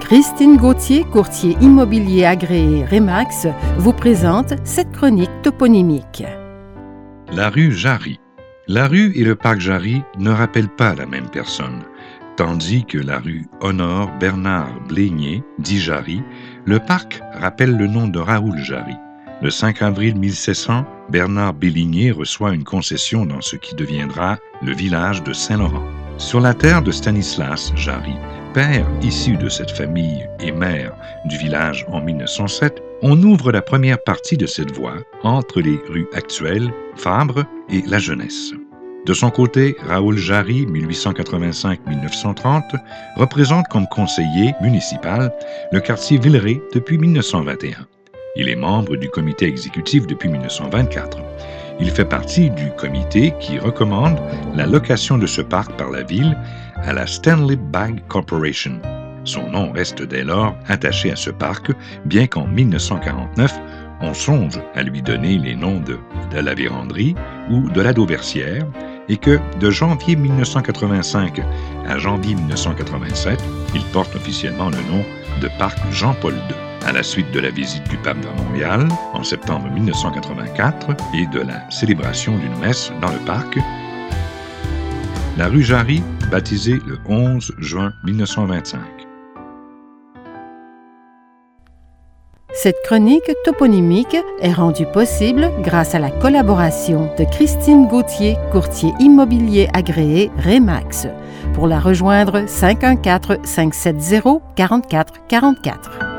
Christine Gauthier, courtier immobilier agréé Remax, vous présente cette chronique toponymique. La rue Jarry. La rue et le parc Jarry ne rappellent pas la même personne. Tandis que la rue Honore Bernard Blénier, dit Jarry, le parc rappelle le nom de Raoul Jarry. Le 5 avril 1700, Bernard Bélinier reçoit une concession dans ce qui deviendra le village de Saint-Laurent. Sur la terre de Stanislas Jarry, père issu de cette famille et maire du village en 1907, on ouvre la première partie de cette voie entre les rues actuelles, Fabre et La Jeunesse. De son côté, Raoul Jarry, 1885-1930, représente comme conseiller municipal le quartier Villeray depuis 1921. Il est membre du comité exécutif depuis 1924. Il fait partie du comité qui recommande la location de ce parc par la ville à la Stanley Bag Corporation. Son nom reste dès lors attaché à ce parc, bien qu'en 1949, on songe à lui donner les noms de, de la Véranderie ou de la Dauversière, et que de janvier 1985 à janvier 1987, il porte officiellement le nom de Parc Jean-Paul II à la suite de la visite du pape à Montréal en septembre 1984 et de la célébration d'une messe dans le parc, la rue Jarry, baptisée le 11 juin 1925. Cette chronique toponymique est rendue possible grâce à la collaboration de Christine Gauthier, courtier immobilier agréé Remax. Pour la rejoindre, 514 570 4444.